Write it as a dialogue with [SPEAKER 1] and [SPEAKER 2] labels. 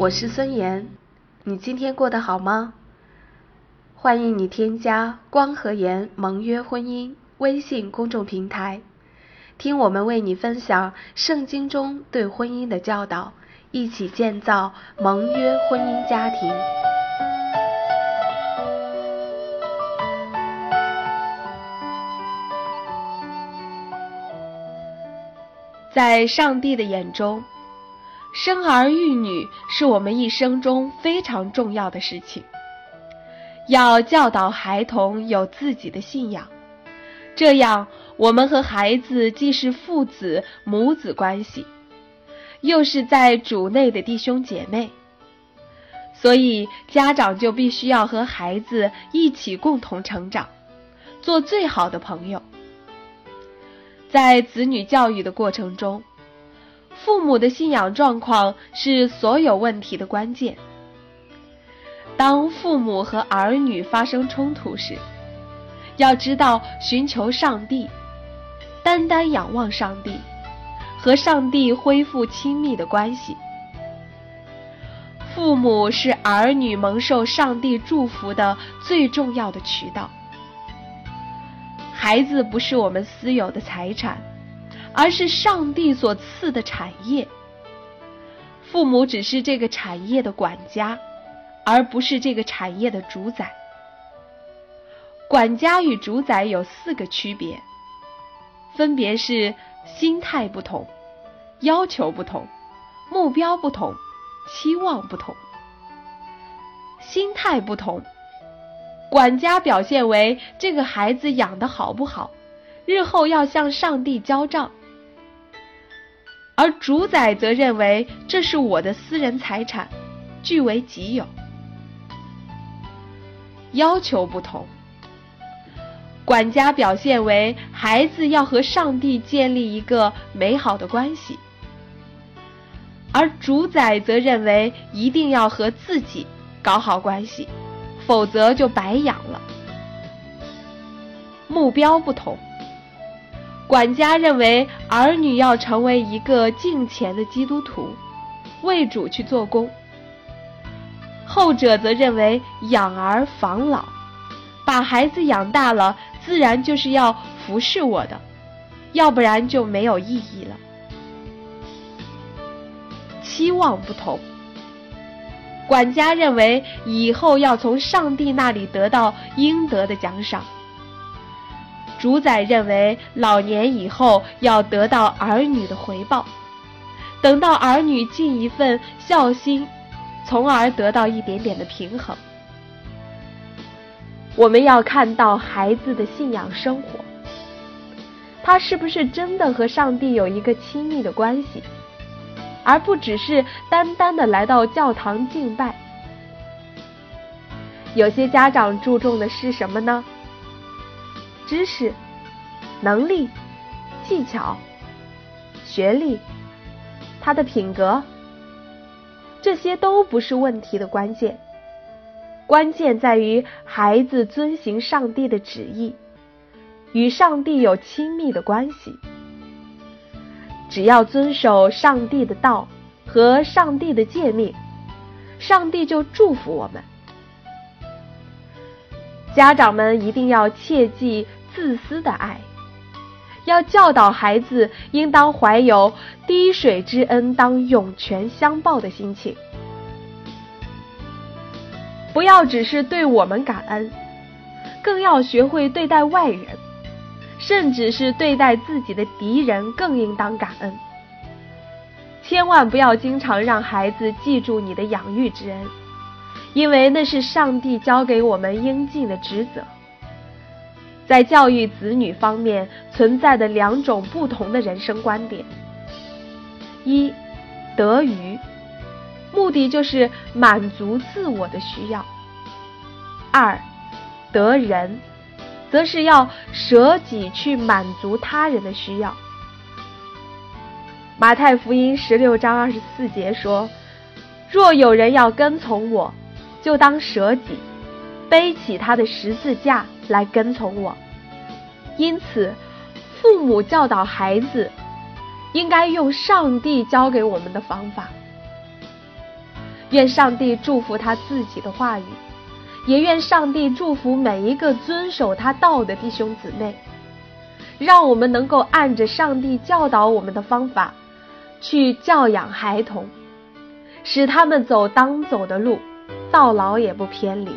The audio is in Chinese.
[SPEAKER 1] 我是孙岩，你今天过得好吗？欢迎你添加光和颜盟约婚姻微信公众平台，听我们为你分享圣经中对婚姻的教导，一起建造盟约婚姻家庭。在上帝的眼中。生儿育女是我们一生中非常重要的事情。要教导孩童有自己的信仰，这样我们和孩子既是父子母子关系，又是在主内的弟兄姐妹。所以家长就必须要和孩子一起共同成长，做最好的朋友。在子女教育的过程中。父母的信仰状况是所有问题的关键。当父母和儿女发生冲突时，要知道寻求上帝，单单仰望上帝，和上帝恢复亲密的关系。父母是儿女蒙受上帝祝福的最重要的渠道。孩子不是我们私有的财产。而是上帝所赐的产业，父母只是这个产业的管家，而不是这个产业的主宰。管家与主宰有四个区别，分别是心态不同、要求不同、目标不同、期望不同。心态不同，管家表现为这个孩子养的好不好，日后要向上帝交账。而主宰则认为这是我的私人财产，据为己有。要求不同，管家表现为孩子要和上帝建立一个美好的关系，而主宰则认为一定要和自己搞好关系，否则就白养了。目标不同。管家认为儿女要成为一个敬虔的基督徒，为主去做工；后者则认为养儿防老，把孩子养大了，自然就是要服侍我的，要不然就没有意义了。期望不同，管家认为以后要从上帝那里得到应得的奖赏。主宰认为，老年以后要得到儿女的回报，等到儿女尽一份孝心，从而得到一点点的平衡。我们要看到孩子的信仰生活，他是不是真的和上帝有一个亲密的关系，而不只是单单的来到教堂敬拜。有些家长注重的是什么呢？知识、能力、技巧、学历，他的品格，这些都不是问题的关键。关键在于孩子遵行上帝的旨意，与上帝有亲密的关系。只要遵守上帝的道和上帝的诫命，上帝就祝福我们。家长们一定要切记。自私的爱，要教导孩子应当怀有滴水之恩当涌泉相报的心情，不要只是对我们感恩，更要学会对待外人，甚至是对待自己的敌人更应当感恩。千万不要经常让孩子记住你的养育之恩，因为那是上帝交给我们应尽的职责。在教育子女方面存在的两种不同的人生观点：一，得鱼，目的就是满足自我的需要；二，得人，则是要舍己去满足他人的需要。马太福音十六章二十四节说：“若有人要跟从我，就当舍己，背起他的十字架。”来跟从我，因此，父母教导孩子，应该用上帝教给我们的方法，愿上帝祝福他自己的话语，也愿上帝祝福每一个遵守他道的弟兄姊妹。让我们能够按着上帝教导我们的方法，去教养孩童，使他们走当走的路，到老也不偏离。